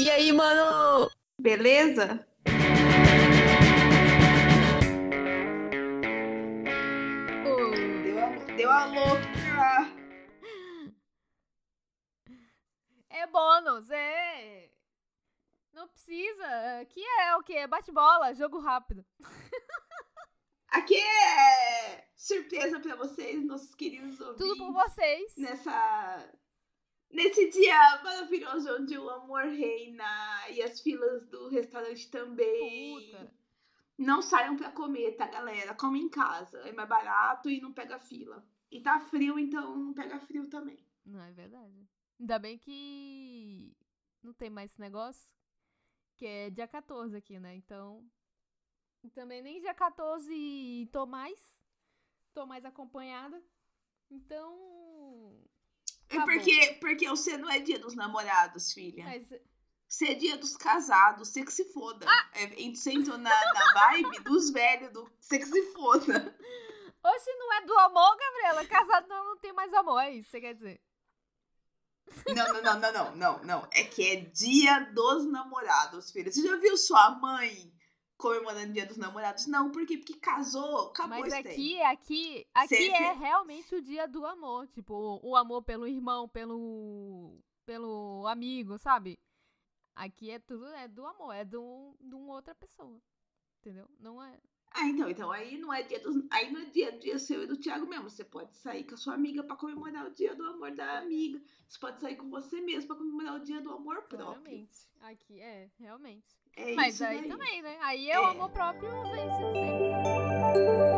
E aí, mano? Beleza? Deu a, deu a louca. É bônus, é. Não precisa. Aqui é o quê? Bate-bola, jogo rápido. Aqui é surpresa pra vocês, nossos queridos ouvintes. Tudo por vocês. Nessa. Nesse dia maravilhoso onde o amor reina e as filas do restaurante também. Puta. Não saiam pra comer, tá, galera? Come em casa. É mais barato e não pega fila. E tá frio, então não pega frio também. Não, é verdade. Ainda bem que não tem mais esse negócio. Que é dia 14 aqui, né? Então. Também nem dia 14 tô mais. Tô mais acompanhada. Então. É Tá porque, porque você não é dia dos namorados, filha. Mas Você é dia dos casados, você que se foda. Ah! É, você entrou na, na vibe dos velhos, do você que se foda. Oxe, não é do amor, Gabriela. Casado não, não tem mais amor, é isso que você quer dizer. Não, não, não, não, não, não, não. É que é dia dos namorados, filha. Você já viu sua mãe comemorando dia dos namorados? Não, por quê? Porque casou, acabou Mas aqui, aqui, aqui Cê- é realmente o dia do amor. Tipo, o amor pelo irmão, pelo, pelo amigo, sabe? Aqui é tudo é do amor, é de, um, de uma outra pessoa. Entendeu? Não é. Ah, então, então aí não é dia dos. Aí não é dia, dia seu e do Thiago mesmo. Você pode sair com a sua amiga pra comemorar o dia do amor da amiga. Você pode sair com você mesmo pra comemorar o dia do amor próprio. Realmente. Aqui é, realmente. É Mas aí daí. também, né? Aí é o É. amor próprio vence sempre.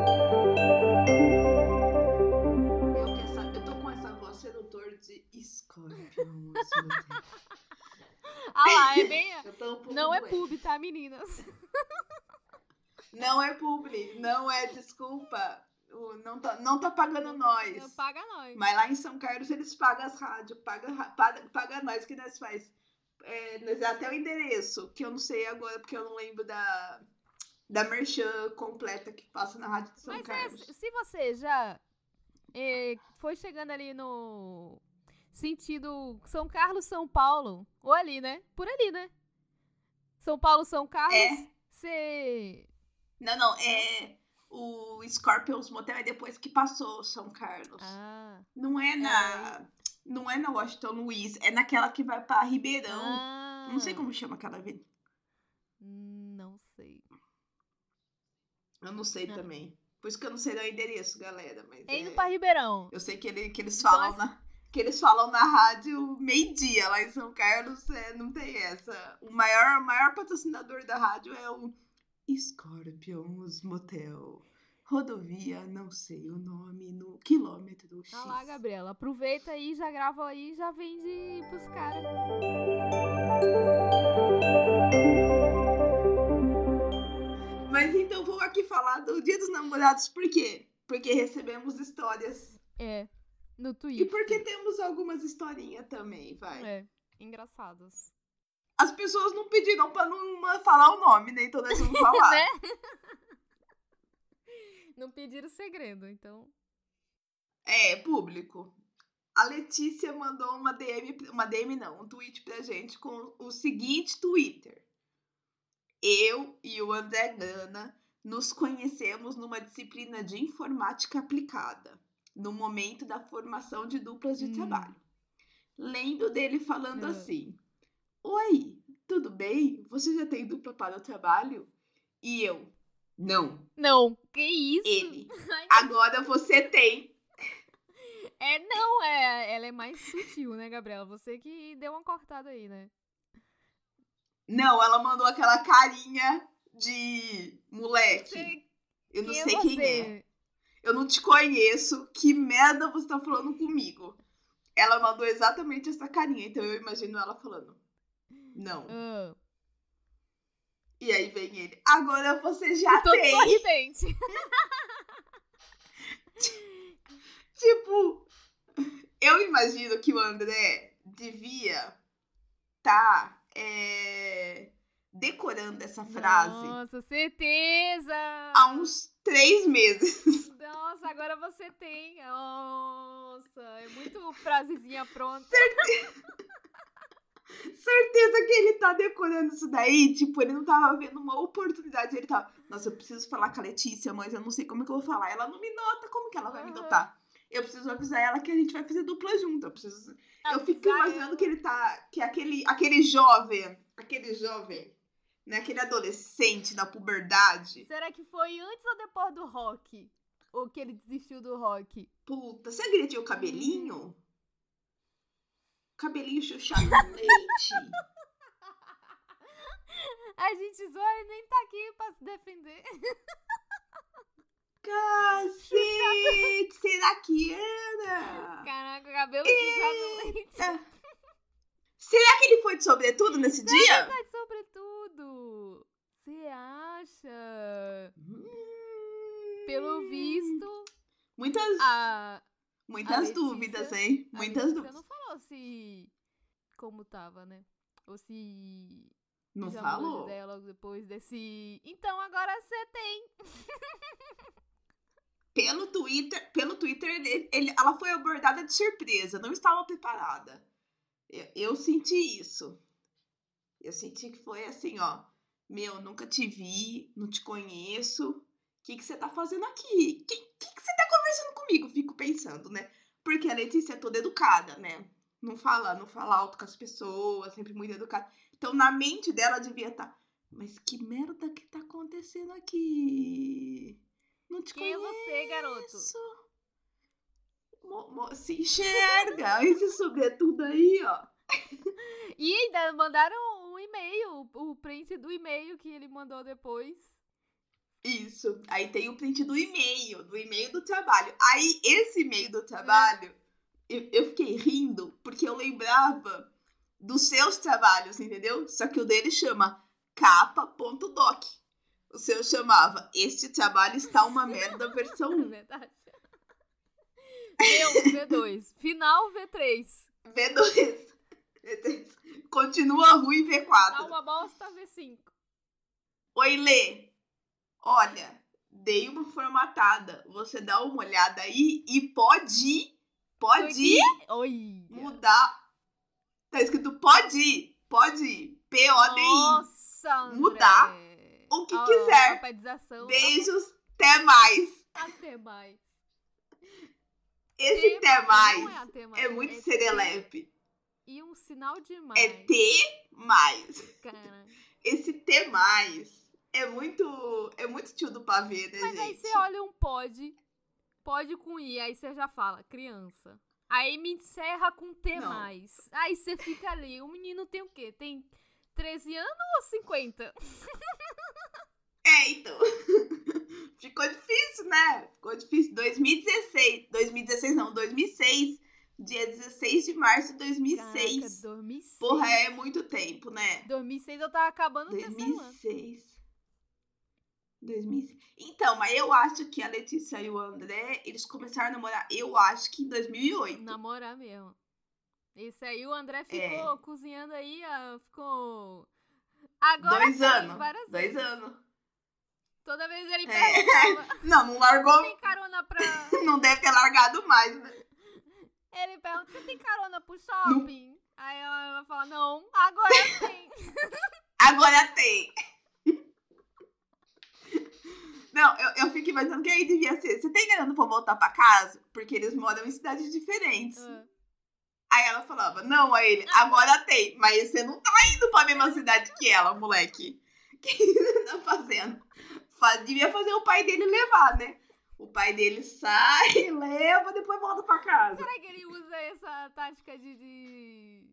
Eu, essa, eu tô com essa voz sedutor de Scorpion. Ah lá, é bem. Um Não é pub, tá, meninas? Não é publi, não é desculpa. Não tá, não tá pagando nós. Não paga nós. Mas lá em São Carlos eles pagam as rádios, paga, ra- paga, paga nós que nós faz. É, nós dá até o endereço, que eu não sei agora, porque eu não lembro da, da merchan completa que passa na rádio de São Mas é, Carlos. se se você já eh, foi chegando ali no sentido São Carlos, São Paulo, ou ali, né? Por ali, né? São Paulo, São Carlos, É. você... Não, não, é o Scorpions Motel é depois que passou São Carlos. Ah, Não é na. Não é na Washington Luiz, é naquela que vai pra Ribeirão. ah. Não sei como chama aquela avenida. Não sei. Eu não sei Ah. também. Por isso que eu não sei o endereço, galera. Mas É indo é- pra Ribeirão. Eu sei que, ele, que eles Então, falam assim- na. Que eles falam na rádio meio-dia lá em São Carlos, é, não tem essa. O maior, maior patrocinador da rádio é o Scorpions Motel. Rodovia, não sei o nome, no quilômetro X. Ah lá, Gabriela, aproveita aí, já grava aí, já vende pros caras. Mas então vou aqui falar do Dia dos Namorados, por quê? Porque recebemos histórias. É, no E Twitter. porque temos algumas historinhas também, vai. É, engraçados. As pessoas não pediram pra não falar o nome, né? Então nós vamos falar. né? Não pediram segredo, então. É, público. A Letícia mandou uma DM, uma DM não, um tweet pra gente com o seguinte Twitter. Eu e o André Gana nos conhecemos numa disciplina de informática aplicada, no momento da formação de duplas de Hum. trabalho. Lembro dele falando Ah. assim: bem? Você já tem dupla para o trabalho? E eu, não. Não, que isso? Ele, agora você tem. É, não, é, ela é mais sutil, né, Gabriela? Você que deu uma cortada aí, né? Não, ela mandou aquela carinha de moleque. Você, eu não quem é sei quem você? é. Eu não te conheço. Que merda você tá falando comigo? Ela mandou exatamente essa carinha, então eu imagino ela falando. Não. Ah, E aí vem ele. Agora você já todo tem. sorridente. Tipo, eu imagino que o André devia tá é, decorando essa frase Nossa, certeza! há uns três meses. Nossa, agora você tem. Nossa, é muito frasezinha pronta. certeza que ele tá decorando isso daí. Tipo, ele não tava vendo uma oportunidade. Ele tava, nossa, eu preciso falar com a Letícia, mas eu não sei como é que eu vou falar. Ela não me nota, como que ela vai me notar? Eu preciso avisar ela que a gente vai fazer dupla junto. Eu preciso. eu fico imaginando que ele tá. Que aquele, aquele jovem. Aquele jovem. Né, aquele adolescente da puberdade. Será que foi antes ou depois do rock? Ou que ele desistiu do rock? Puta, ele tinha o cabelinho? Hum. Cabelinho chuchado no leite. A gente zoa e nem tá aqui pra se defender. Cacete! será que era? Caraca, cabelo chuchado no leite. Será que ele foi de sobretudo nesse será dia? Que tá de sobretudo. Você acha? Hum... Pelo visto. Muitas. A, Muitas dúvidas, hein? Muitas dúvidas. Não falou se. Como tava, né? Ou se. Não já falou? Ideia logo depois desse. Então agora você tem. pelo Twitter, pelo Twitter ele, ele, ela foi abordada de surpresa, não estava preparada. Eu, eu, senti isso. Eu senti que foi assim, ó. Meu, nunca te vi, não te conheço. O que, que você tá fazendo aqui? O que, que, que você tá conversando comigo, fico pensando, né? Porque a Letícia é toda educada, né? Não fala, não fala alto com as pessoas, sempre muito educada. Então, na mente dela devia estar. Tá, Mas que merda que tá acontecendo aqui? Não te Quem conheço. é você, garoto? Se enxerga esse sobretudo aí, ó. E ainda mandaram um e-mail, o print do e-mail que ele mandou depois. Isso. Aí tem o print do e-mail, do e-mail do trabalho. Aí, esse e-mail do trabalho, é. Eu, eu fiquei rindo porque eu lembrava dos seus trabalhos, entendeu? Só que o dele chama capa.doc. O seu chamava Este trabalho está uma merda versão 1. Verdade. V1, V2. Final V3. V2. V3. Continua ruim V4. Tá uma bosta V5. Oi, Lê olha, dei uma formatada. Você dá uma olhada aí e pode, pode Oi. mudar. Tá escrito pode, pode, P-O-D-I. Nossa, André. Mudar o que oh, quiser. Beijos, até mais. Até mais. Esse até mais, é, mais, é muito é serelepe. E um sinal de mais. É T mais. Cara. Esse T mais é muito. É muito tio do pavê, né, Mas gente? aí você olha um pode. Pode com I, aí você já fala, criança. Aí me encerra com T. Mais. Aí você fica ali. O menino tem o quê? Tem 13 anos ou 50? É, então. Ficou difícil, né? Ficou difícil. 2016. 2016 não, 2006. Dia 16 de março de 2006. Caraca, 2006. Porra, é muito tempo, né? 2006 eu tava acabando o 2006. 2006. Então, mas eu acho que a Letícia e o André, eles começaram a namorar, eu acho que em 2008. Namorar mesmo. Esse aí, o André ficou é. cozinhando aí, ficou... Agora Dois anos. Dois anos. Toda vez ele é. perguntava... Não, não largou... Você tem carona pra... não deve ter largado mais, né? Ele pergunta, você tem carona pro shopping? Não. Aí ela, ela fala, não, agora tem. agora tem. Não, eu, eu fico imaginando que aí devia ser. Você tem grana pra voltar pra casa? Porque eles moram em cidades diferentes. Uhum. Aí ela falava, não, aí ele, agora tem, mas você não tá indo pra mesma cidade que ela, moleque. O que você tá fazendo? Devia fazer o pai dele levar, né? O pai dele sai, leva, depois volta pra casa. Será que ele usa essa tática de. de...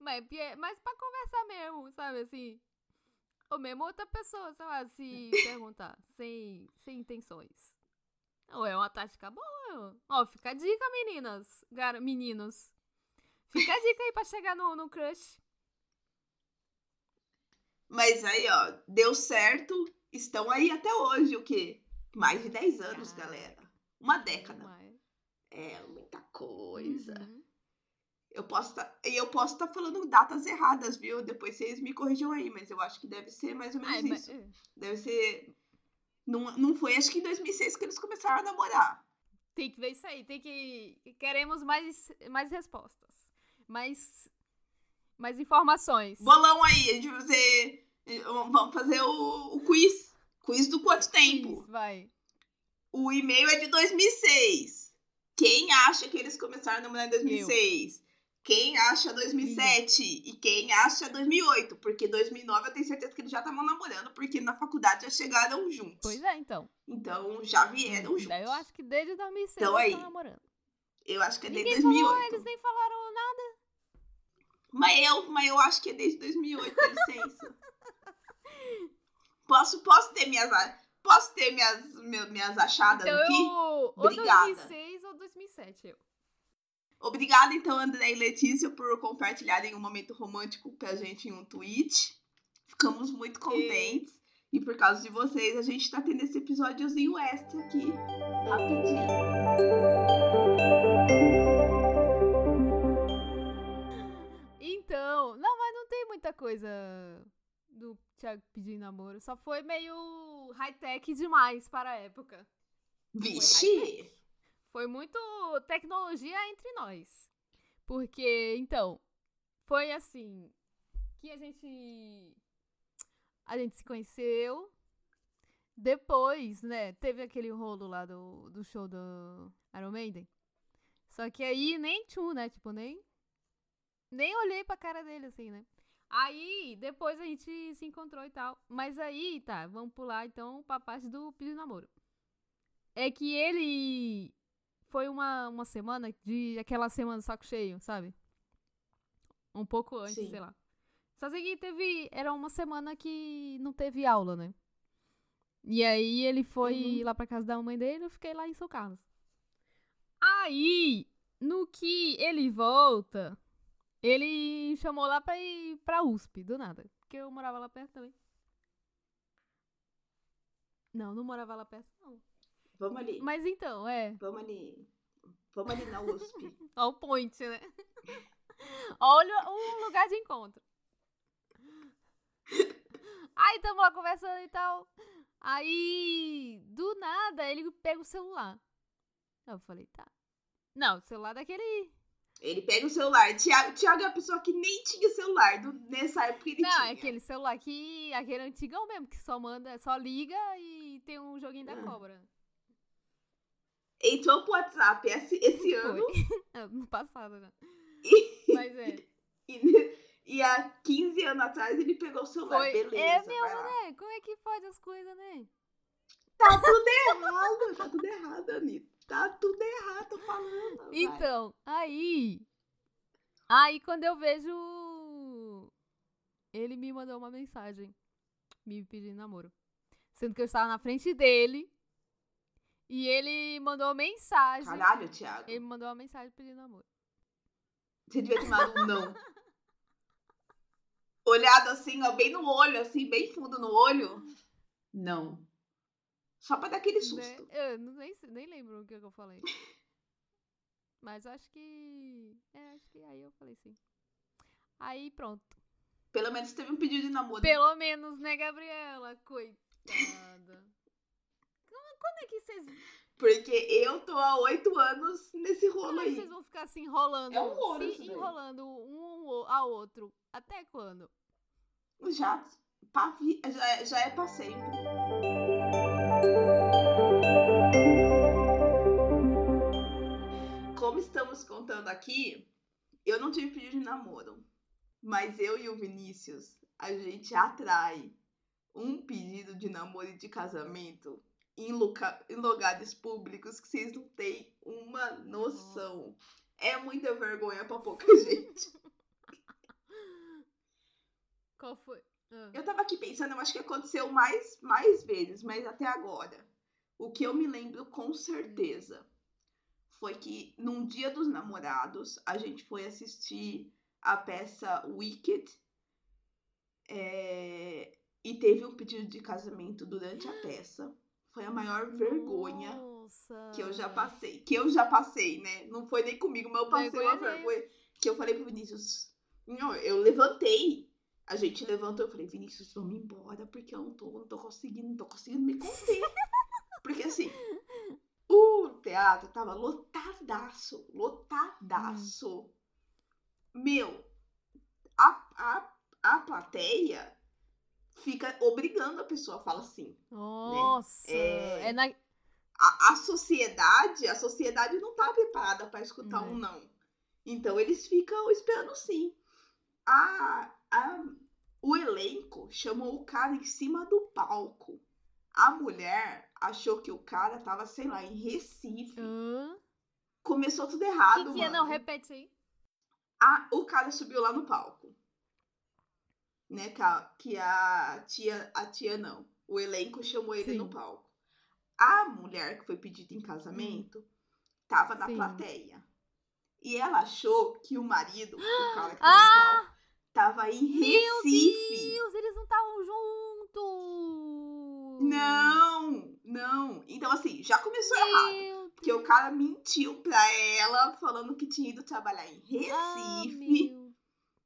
Mas, mas pra conversar mesmo, sabe assim? Ou mesmo outra pessoa, sei lá, se perguntar, sem, sem intenções. Ou é uma tática boa. Ó, fica a dica, meninas. Gar meninos. Fica a dica aí pra chegar no, no crush. Mas aí, ó, deu certo. Estão aí até hoje, o quê? Mais de 10 anos, galera. Uma década. É muita coisa. Uhum. Eu posso tá, eu posso estar tá falando datas erradas, viu? Depois vocês me corrijam aí, mas eu acho que deve ser mais ou menos Ai, isso. Mas... É. Deve ser. Não, não foi, acho que em 2006 que eles começaram a namorar. Tem que ver isso aí, tem que. Queremos mais, mais respostas. Mais, Mais informações. Bolão aí, a gente vai fazer. Vamos fazer o, o quiz. Quiz do quanto tempo? Quiz, vai. O e-mail é de 2006. Quem acha que eles começaram a namorar em 2006? Eu. Quem acha 2007 Sim. e quem acha 2008, porque 2009 eu tenho certeza que eles já estavam namorando, porque na faculdade já chegaram juntos. Pois é, então. Então já vieram juntos. Eu acho que desde 2006 então, eles estão namorando. Eu acho que é desde Ninguém 2008. Falou, eles nem falaram nada. Mas eu, mas eu acho que é desde 2008, dá licença. posso, posso ter minhas, posso ter minhas, minhas achadas então aqui? Eu, Obrigada. Ou 2006 ou 2007, eu. Obrigada, então, André e Letícia, por compartilharem um momento romântico pra gente em um tweet. Ficamos muito contentes. E, e por causa de vocês, a gente tá tendo esse episódiozinho extra aqui. Rapidinho. Então, não, mas não tem muita coisa do Thiago pedindo namoro. Só foi meio high-tech demais para a época. Vixe! Foi muito tecnologia entre nós. Porque, então, foi assim que a gente a gente se conheceu. Depois, né, teve aquele rolo lá do, do show do Iron Maiden. Só que aí nem tchu, né? Tipo, nem nem olhei pra cara dele assim, né? Aí, depois a gente se encontrou e tal. Mas aí, tá, vamos pular então pra parte do pedido de namoro. É que ele foi uma, uma semana de aquela semana do saco cheio, sabe? Um pouco antes, Sim. sei lá. Só sei que teve. Era uma semana que não teve aula, né? E aí ele foi uhum. lá pra casa da mãe dele eu fiquei lá em São Carlos. Aí, no que ele volta, ele chamou lá pra ir pra USP, do nada. Porque eu morava lá perto também. Não, não morava lá perto, não. Vamos ali. Mas então, é. Vamos ali. Vamos ali na USP. Olha o point, né? Olha o lugar de encontro. Aí tamo lá conversando e tal. Aí, do nada, ele pega o celular. Eu falei, tá. Não, o celular daquele. Ele pega o celular. Tiago, Tiago é a pessoa que nem tinha celular. Do, nessa época ele Não, tinha. é aquele celular que. Aquele antigão mesmo, que só manda, só liga e tem um joguinho da ah. cobra entrou pro WhatsApp esse, esse ano. no passado, né? E, Mas é. E, e há 15 anos atrás ele pegou o celular. Foi. Beleza. É mesmo, né? Como é que pode as coisas, né? Tá tudo errado, tá tudo errado, Anitta. Tá tudo errado, tô falando. Então, vai. aí. Aí quando eu vejo. Ele me mandou uma mensagem me pedindo namoro. Sendo que eu estava na frente dele e ele mandou mensagem. Caralho, Thiago. Ele mandou uma mensagem pedindo amor. Você devia ter mandado um não. Olhado assim, ó, bem no olho, assim, bem fundo no olho. Não. Só pra dar aquele né? susto. Eu nem, nem lembro o que eu falei. Mas acho que. É, acho que aí eu falei sim. Aí pronto. Pelo menos teve um pedido de namoro. Pelo menos, né, Gabriela? Coitada. Quando é que vocês. Porque eu tô há oito anos nesse rolo Quando aí. É vocês vão ficar se enrolando? É um rolo, se enrolando um ao outro. Até quando? Já, já, já é pra sempre. Como estamos contando aqui, eu não tive pedido de namoro. Mas eu e o Vinícius, a gente atrai um pedido de namoro e de casamento em, lugar, em lugares públicos que vocês não têm uma noção. Nossa. É muita vergonha pra pouca gente. Qual foi? Ah. Eu tava aqui pensando, eu acho que aconteceu mais, mais vezes, mas até agora. O que eu me lembro com certeza foi que num dia dos namorados a gente foi assistir a peça Wicked é, e teve um pedido de casamento durante a peça. Foi a maior vergonha Nossa. que eu já passei. Que eu já passei, né? Não foi nem comigo, mas eu passei vergonha uma vergonha. Que eu falei pro Vinícius. Não, eu levantei. A gente levantou, eu falei, Vinícius, vamos embora, porque eu não tô, não tô conseguindo, não tô conseguindo me conter. porque assim, o teatro tava lotadaço, lotadaço. Hum. Meu, a plateia fica obrigando a pessoa a falar sim. Nossa! É- É, na... A, a sociedade, a sociedade não tá preparada para escutar É. um não. Então eles ficam esperando sim. A, a, o elenco chamou o cara em cima do palco. A mulher achou que o cara tava, sei lá, em Recife. Hã? Começou tudo errado, que, que é? Não, repete aí. A- o cara subiu lá no palco. Né, que a, tia, a tia não. O elenco chamou ele Sim. no palco. A mulher que foi pedida em casamento tava na Sim. plateia. E ela achou que o marido, o cara que tava Ah! no palco, tava em Meu Recife. Deus, eles não estavam juntos! Não, não. Então, assim, já começou errado. Meu Porque o cara mentiu pra ela, falando que tinha ido trabalhar em Ah, Recife. meu.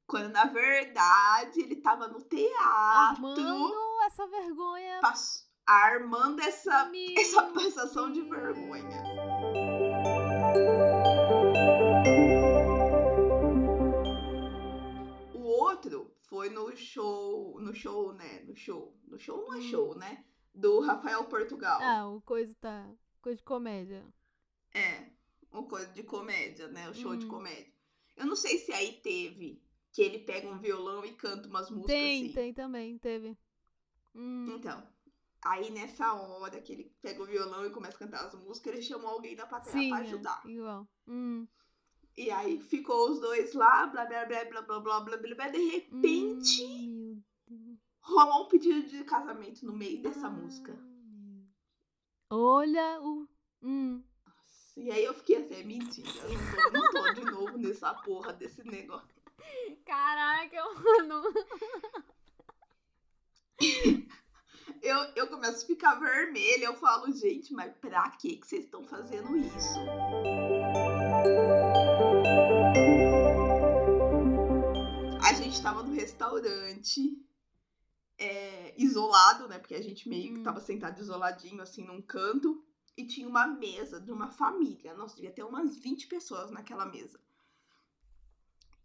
Quando na verdade ele tava no teatro, Armando essa vergonha. pass- armando essa, Meu essa passação de vergonha. O outro foi no show, no show, né? No show, no show não é Hum. show, né? Do Rafael Portugal. Ah, o coisa tá. Coisa de comédia. É, uma coisa de comédia, né? O show de Hum. comédia. Eu não sei se aí teve que ele pega um violão e canta umas músicas Tem, assim. tem também, teve. Hum, Então, aí nessa hora que ele pega o violão e começa a cantar as músicas, ele chamou alguém da plateia sim, pra é, ajudar. igual. Hum, E aí ficou os dois lá, blá blá blá blá blá blá blá blá blá. De repente, hum, rolou um pedido de casamento no meio dessa Ah, música. Olha o. Hum. E aí eu fiquei assim, é mentira. Eu não tô, não tô de novo nessa porra desse negócio. Caraca, mano. Eu, eu começo a ficar vermelha, eu falo, gente, mas pra que vocês estão fazendo isso? A gente tava no restaurante, é, isolado, né? Porque a gente meio que Hum. tava sentado isoladinho, assim, num canto. E tinha uma mesa de uma família. Nossa, devia ter umas 20 pessoas naquela mesa.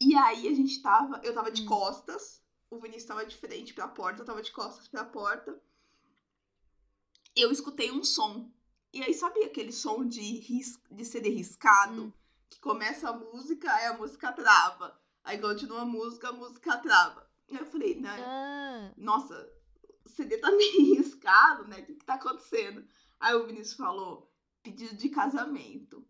E aí a gente tava. Eu tava de Hum. costas, o Vinícius tava de frente pra porta, eu tava de costas pra porta. Eu escutei um som. E aí, sabe aquele som de, ris de CD riscado? Hum. Que começa a música, aí a música trava. Aí continua a música, a música trava. Aí eu falei, né? Ah, Nossa, o CD tá meio riscado, né? O que, que tá acontecendo? Aí o Vinícius falou, pedido de casamento.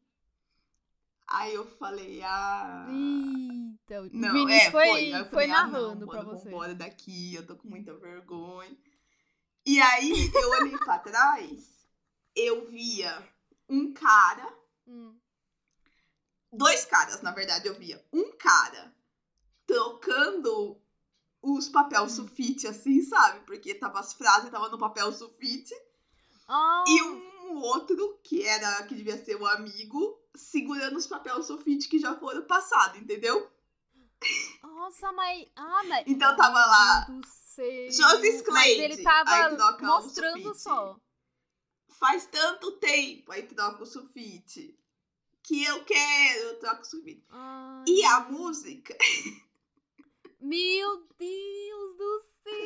Aí eu falei, ah. eita. O Não, Vinícius é, foi, foi. Falei, ah, narrando pra mano, você. Vambora daqui, eu tô com muita vergonha. E aí eu olhei pra trás, eu via um cara, Hum. dois caras, na verdade, eu via. Um cara trocando os papel Hum. sulfite, assim, sabe? Porque tava as frases, tava no papel sulfite. Ah, E um outro, que era, que devia ser o amigo, segurando os papel sulfite que já foram passados, entendeu? Nossa, mas. Ah, mas. Então tava lá. Joseph Mas Cleide, ele tava mostrando só. Faz tanto tempo, aí troca o sulfite. Que eu quero, eu troco o sulfite. Ai, E a música, Meu Deus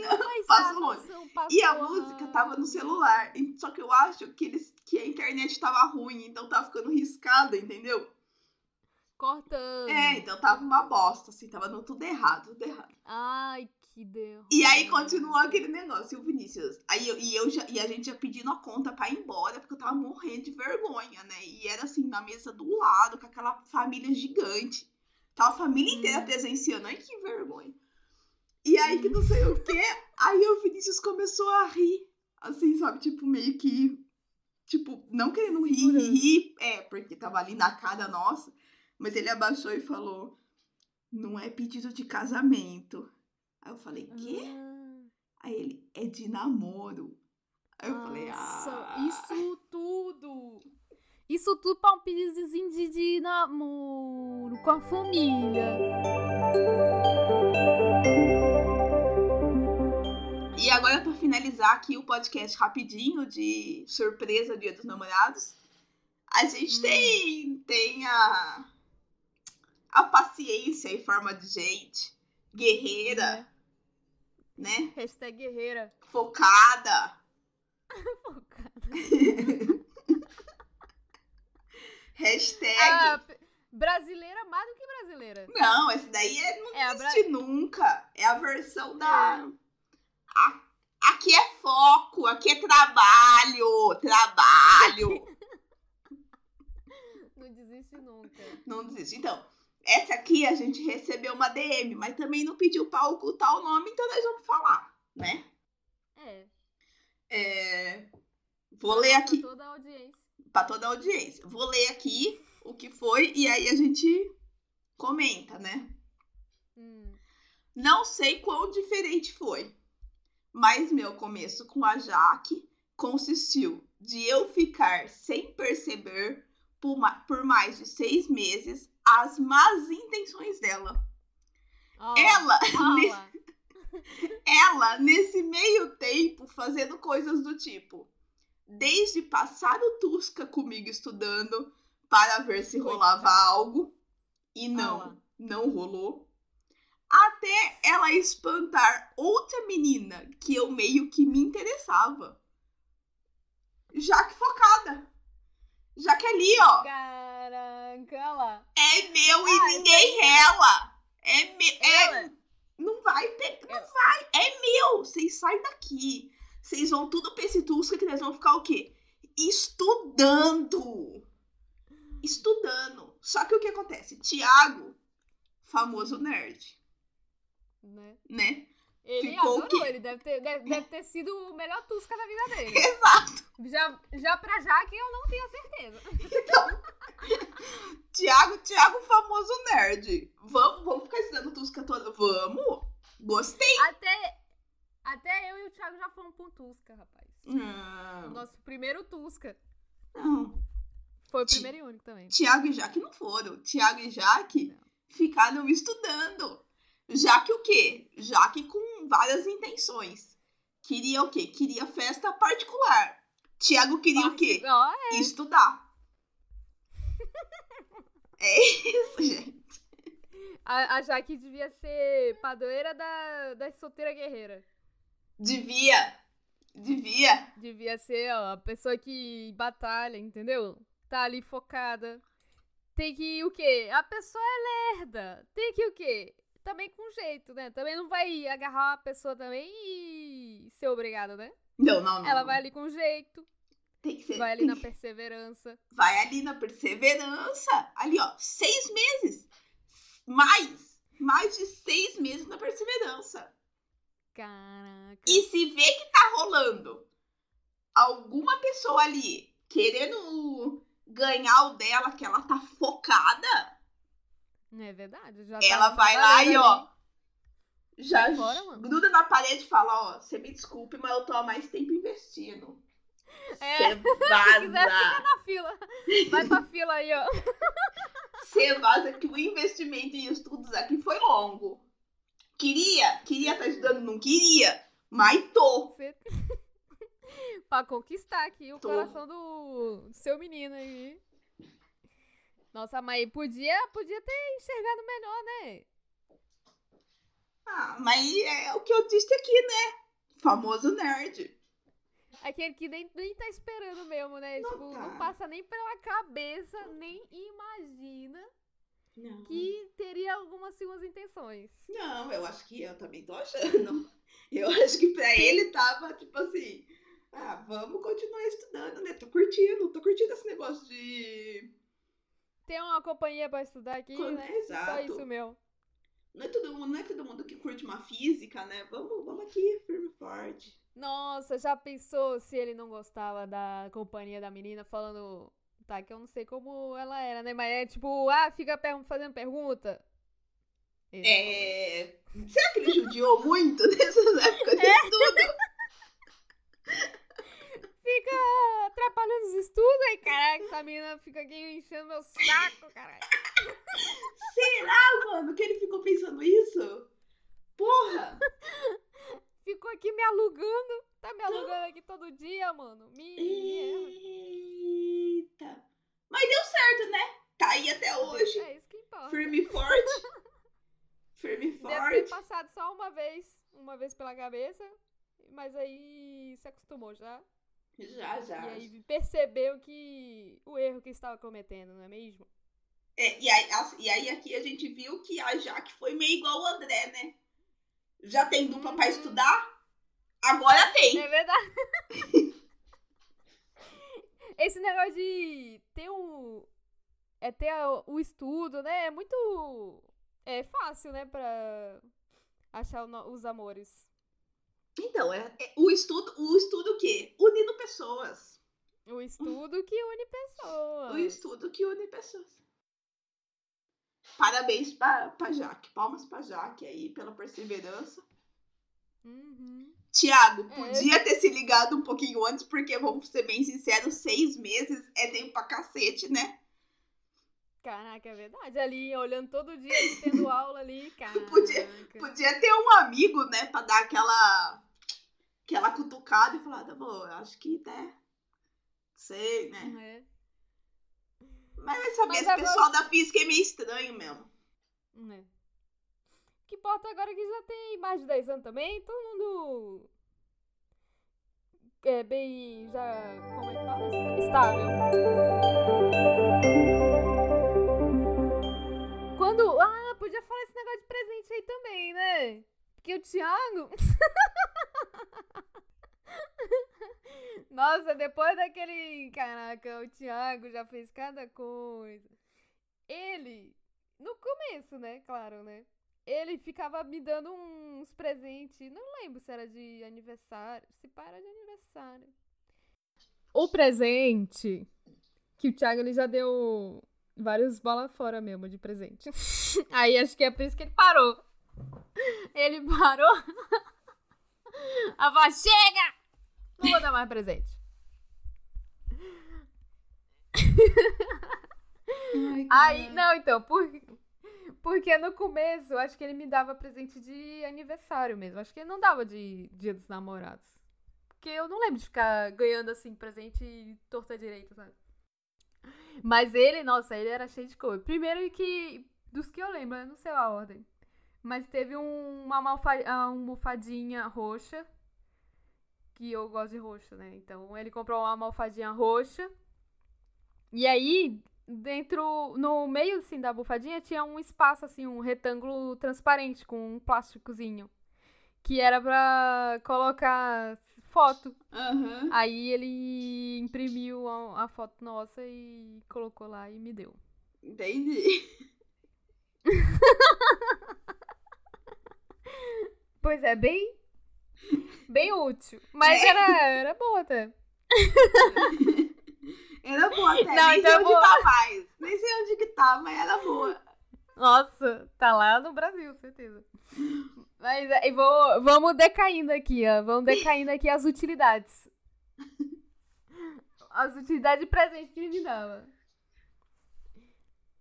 Mas passou longe. e a música tava no celular. Só que eu acho que, eles, que a internet tava ruim, então tava ficando riscada, entendeu? Cortando. É, então tava uma bosta, assim, tava no tudo errado, tudo errado. Ai, que deu. E aí continuou aquele negócio, e o Vinícius. Aí eu, e, eu já, e a gente já pedindo a conta pra ir embora, porque eu tava morrendo de vergonha, né? E era assim, na mesa do lado, com aquela família gigante. Tava a família inteira Hum. presenciando. Ai, que vergonha. E aí que não sei o quê. Aí o Vinícius começou a rir. Assim, sabe? Tipo, meio que. Tipo, não querendo rir, rir, rir. É, porque tava ali na cara nossa. Mas ele abaixou e falou: Não é pedido de casamento. Aí eu falei: Quê? Ah, Aí ele: É de namoro. Aí eu falei: nossa, Ah. Isso tudo. Isso tudo pra um pedidozinho de, de namoro com a família. E agora, pra finalizar aqui o podcast rapidinho de surpresa Dia dos Namorados, a gente Hum. tem, tem a, a paciência em forma de gente, guerreira, né? né? Hashtag guerreira. Focada. Focada. Hashtag. Ah, brasileira mais do que brasileira. Não, esse daí é, não É a bra- existe nunca. É a versão da. A- aqui é foco, aqui é trabalho, trabalho. Não desiste nunca. não desiste. Então, essa aqui a gente recebeu uma DM, mas também não pediu pra ocultar o nome, então nós vamos falar, né? É. É, Vou ler aqui toda a audiência. Pra toda a audiência. Vou ler aqui o que foi e aí a gente comenta, né? Hum. Não sei quão diferente foi, mas meu começo com a Jaque consistiu de eu ficar sem perceber por, por mais de seis meses as más intenções dela. Ó, Ela, ela, nesse meio tempo, fazendo coisas do tipo, desde passar o Tusca comigo estudando para ver se Coitada. rolava algo, e Ah não, lá. não rolou. Até ela espantar outra menina que eu meio que me interessava. Já que focada. Já que ali, ó, Caraca, olha lá. é meu Ah, e ninguém rela. É meu. É, Ela. não vai pegar. Não Ela. vai. É meu. Vocês saem daqui. Vocês vão tudo pra esse Tusca que eles vão ficar o quê? Estudando. Estudando. Só que o que acontece? Tiago, famoso nerd, Né? né? Ele Ficou adorou, quê? ele deve ter, deve, deve ter sido o melhor Tusca da vida dele. Exato. Já, já pra Jaque eu não tenho certeza. Tiago, Tiago, famoso nerd. Vamos, vamos ficar estudando Tusca toda. Vamos. Gostei. Até, até eu e o Thiago já fomos pra um Tusca, rapaz. O Hum, nosso primeiro Tusca. não. Foi o Ti- primeiro e único também. Tiago e Jaque não foram. Tiago e Jaque Não. ficaram estudando. Jaque o quê? Jaque com várias intenções. Queria o quê? Queria festa particular. Tiago queria o quê? É. Estudar. É isso, gente. A, a Jaque devia ser padroeira da, da solteira guerreira. Devia. Devia. Devia ser, ó, a pessoa que batalha, entendeu? Tá ali focada. Tem que o quê? A pessoa é lerda. Tem que o quê? Também com jeito, né? Também não vai agarrar a pessoa também e ser obrigada, né? Não, não, não. Ela vai ali com jeito, Tem que ser. vai ali na perseverança. vai ali na perseverança. Ali, ó, seis meses. Mais. Mais de seis meses na perseverança. Caraca. E se vê que tá rolando alguma pessoa ali querendo ganhar o dela, que ela tá focada, É verdade. Já ela tá vai lá e, ó, já fora, gruda na parede e fala, ó, você me desculpe, mas eu tô há mais tempo investindo. É, Você quiser, fica vaza. na fila. Vai pra fila aí, ó. Você vaza que o investimento em estudos aqui foi longo. Queria, queria estar estudando, não queria, mas tô. Você... pra conquistar aqui o Tô. coração do seu menino aí. Nossa, mas podia, podia ter enxergado melhor, né? Ah, mas é o que eu disse aqui, né? Famoso nerd. Aquele que nem, nem tá esperando mesmo, né? Não tipo, tá. não passa nem pela cabeça, nem imagina Não. que teria algumas segundas intenções. Não, eu acho que eu também tô achando. Eu acho que pra ele tava tipo assim: ah, vamos continuar estudando, né? Tô curtindo, tô curtindo esse negócio de. Tem uma companhia pra estudar aqui, Co- né? Só Exato. isso meu. Não é todo mundo, não é todo mundo que curte uma física, né? Vamos, vamos aqui, firme e forte. Nossa, já pensou se ele não gostava da companhia da menina falando. Tá, que eu não sei como ela era, né? Mas é tipo, ah, fica per- fazendo pergunta. Ele É. Será que ele judiou muito nessas épocas de estudo? Fica atrapalhando os estudos aí, caraca. Essa menina fica aqui enchendo meu saco, caralho. Será, mano, que ele ficou pensando isso? Porra! Ficou aqui me alugando. Tá me alugando aqui todo dia, mano. Me. me Eita! Mas deu certo, né? Tá aí até hoje. É isso que importa. Firme e forte. Firme e Deve ter forte. passado só uma vez, uma vez pela cabeça, mas aí se acostumou já. Já, já. E aí percebeu que o erro que estava cometendo, não é mesmo? É, e, aí, e aí aqui a gente viu que a Jaque foi meio igual o André, né? Já tem dupla pra Uhum. estudar? Agora tem. É verdade. Esse negócio de ter um. É ter o estudo, né? É muito. É fácil, né? Pra achar os amores. Então, é, é- o estudo, o estudo o quê? Unindo pessoas. O estudo que une pessoas. O estudo que une pessoas. Parabéns pra, pra Jaque. Palmas pra Jaque aí pela perseverança. Uhum. Tiago, É. podia ter se ligado um pouquinho antes, porque, vamos ser bem sinceros, seis meses é tempo pra cacete, né? Caraca, é verdade. Ali, olhando todo dia, tendo aula ali, caraca. Podia- Podia ter um amigo, né, pra dar aquela aquela cutucada e falar, tá bom, eu acho que, né, sei, né. É, Mas vai saber, Mas esse agora- pessoal da física é meio estranho mesmo. é. Que importa agora que já tem mais de 10 anos também, todo mundo é bem, já, como é que fala? Estável. Quando, ah, podia falar esse negócio de presente aí também, né? Porque o Thiago... Nossa, depois daquele. Caraca, o Thiago já fez cada coisa. Ele, no começo, né? Claro, né? Ele ficava me dando uns presentes. Não lembro se era de aniversário. Se para de aniversário. O presente que o Thiago ele já deu vários bola fora mesmo de presente. Aí acho que é por isso que ele parou. Ele parou. A voz chega! Não vou dar mais presente. Aí, não, então, por, porque no começo, acho que ele me dava presente de aniversário mesmo. Acho que ele não dava de dia dos namorados. Porque eu não lembro de ficar ganhando, assim, presente torta direita, sabe? Mas ele, nossa, ele era cheio de coisa. Primeiro que, dos que eu lembro, eu não sei a ordem. Mas teve um- uma ah, almofadinha roxa. Que eu gosto de roxo, né? Então ele comprou uma almofadinha roxa. E aí, dentro, no meio assim da almofadinha, tinha um espaço, assim, um retângulo transparente com um plásticozinho. Que era pra colocar foto. Aham. Aí ele imprimiu a, a foto nossa e colocou lá e me deu. Entendi. Pois é, bem. Bem útil. Mas É. era, era boa até. Era boa até. Não, Nem então sei onde vou- tá mais. Nem sei onde que tá, mas era boa. Nossa, tá lá no Brasil, certeza. Mas é, e vou, vamos decaindo aqui, ó. Vamos decaindo aqui as utilidades. As utilidades de presente que ele me dava.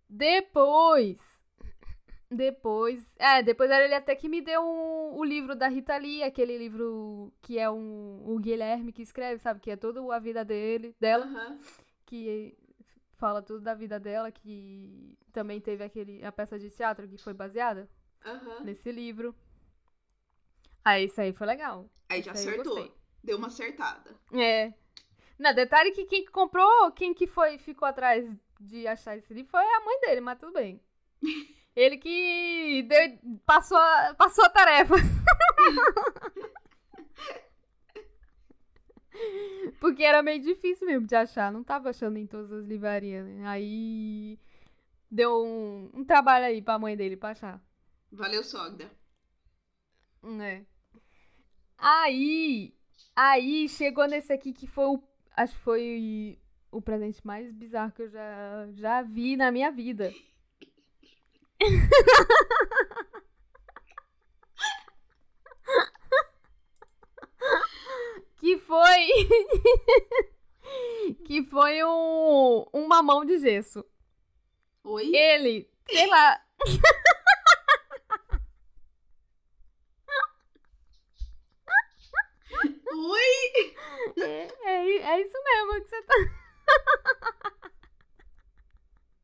Depois. Depois. É, depois ele até que me deu um, o livro da Rita Lee, aquele livro que é um, o Guilherme que escreve, sabe? Que é toda a vida dele, dela Aham. que fala tudo da vida dela, que também teve aquele a peça de teatro que foi baseada Aham. nesse livro. Aí isso aí foi legal. Aí já Isso acertou. Deu uma acertada. É. Não, detalhe que quem que comprou, quem que foi ficou atrás de achar esse livro foi a mãe dele, mas tudo bem. Ele que deu, passou, a, passou a tarefa. Porque era meio difícil mesmo de achar. Não tava achando em todas as livrarias, né? Aí deu um, um trabalho aí pra mãe dele pra achar. Valeu, sogra. É. Aí, aí chegou nesse aqui que foi o, acho que foi o presente mais bizarro que eu já, já vi na minha vida. que foi que foi um, um mamão de gesso. Oi? Ele, sei lá, Oi? É, é, é isso mesmo que você tá.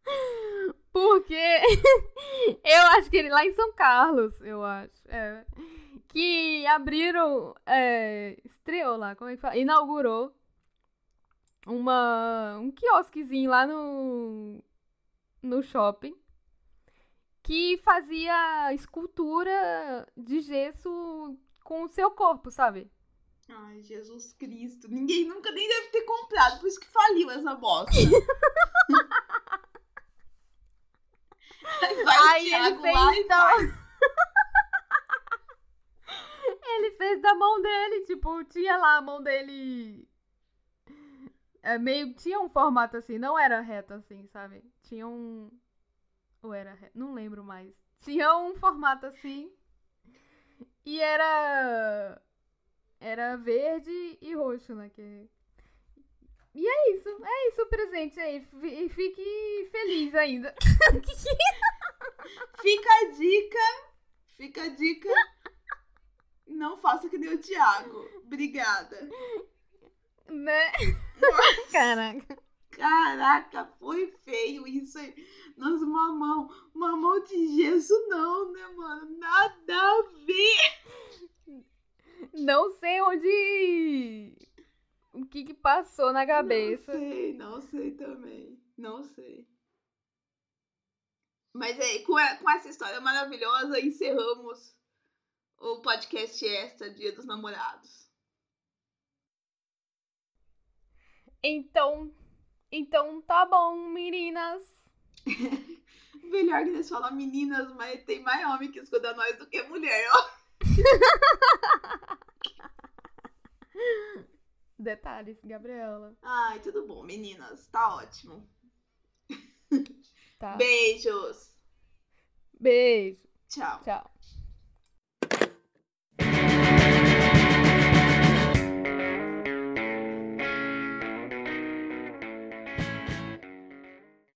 Porque eu acho que ele lá em São Carlos, eu acho. É. Que abriram. É, estreou lá, como é que fala? Inaugurou uma, um quiosquezinho lá no, no shopping que fazia escultura de gesso com o seu corpo, sabe? Ai, Jesus Cristo. Ninguém nunca nem deve ter comprado, por isso que faliu essa bosta. Vai Aí o ele Thiago fez da... faz. ele fez da mão dele, tipo, tinha lá a mão dele. É, meio. Tinha um formato assim, não era reto assim, sabe? Tinha um. Ou era reto? Não lembro mais. Tinha um formato assim. E era. Era verde e roxo, né? Que... E é isso. É isso o presente aí. Fi- Fique feliz ainda. Fica a dica. Fica a dica. Não faça que nem o Thiago. Obrigada. né? Caraca. Caraca, foi feio isso aí. Nossa, mamão. Mamão de gesso não, né, mano? Nada a ver. Não sei onde. O que que passou na cabeça. Não sei, não sei também. Não sei. Mas aí, com, a- com essa história maravilhosa, encerramos o podcast extra Dia dos Namorados. Então. Então tá bom, meninas. Melhor que eles falam meninas, mas tem mais homem que escuta nós do que mulher, ó. Detalhes, Gabriela. Ai, tudo bom, meninas. Tá ótimo. Tá. Beijos. Beijo. Tchau. Tchau.